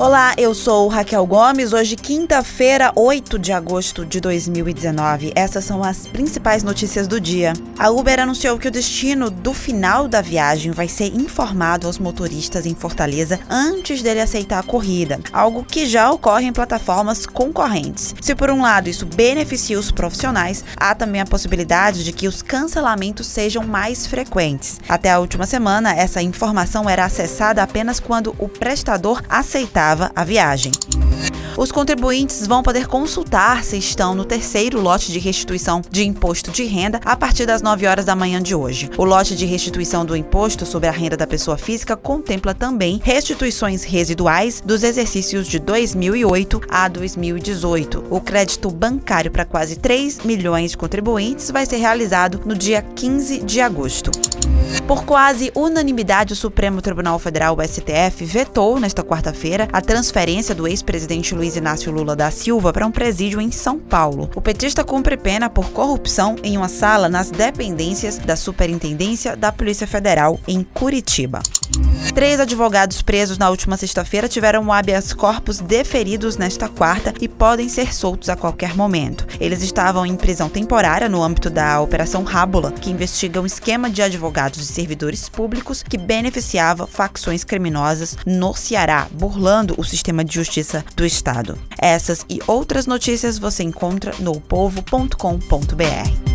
Olá, eu sou Raquel Gomes. Hoje, quinta-feira, 8 de agosto de 2019. Essas são as principais notícias do dia. A Uber anunciou que o destino do final da viagem vai ser informado aos motoristas em Fortaleza antes dele aceitar a corrida, algo que já ocorre em plataformas concorrentes. Se por um lado isso beneficia os profissionais, há também a possibilidade de que os cancelamentos sejam mais frequentes. Até a última semana, essa informação era acessada apenas quando o prestador aceitava a viagem. Os contribuintes vão poder consultar se estão no terceiro lote de restituição de imposto de renda a partir das 9 horas da manhã de hoje. O lote de restituição do imposto sobre a renda da pessoa física contempla também restituições residuais dos exercícios de 2008 a 2018. O crédito bancário para quase 3 milhões de contribuintes vai ser realizado no dia 15 de agosto. Por quase unanimidade, o Supremo Tribunal Federal, o STF, vetou nesta quarta-feira a transferência do ex-presidente Luiz Inácio Lula da Silva para um presídio em São Paulo. O petista cumpre pena por corrupção em uma sala nas dependências da Superintendência da Polícia Federal em Curitiba. Três advogados presos na última sexta-feira tiveram habeas corpus deferidos nesta quarta e podem ser soltos a qualquer momento. Eles estavam em prisão temporária no âmbito da Operação Rábula, que investiga um esquema de advogados e servidores públicos que beneficiava facções criminosas no Ceará, burlando o sistema de justiça do estado. Essas e outras notícias você encontra no povo.com.br.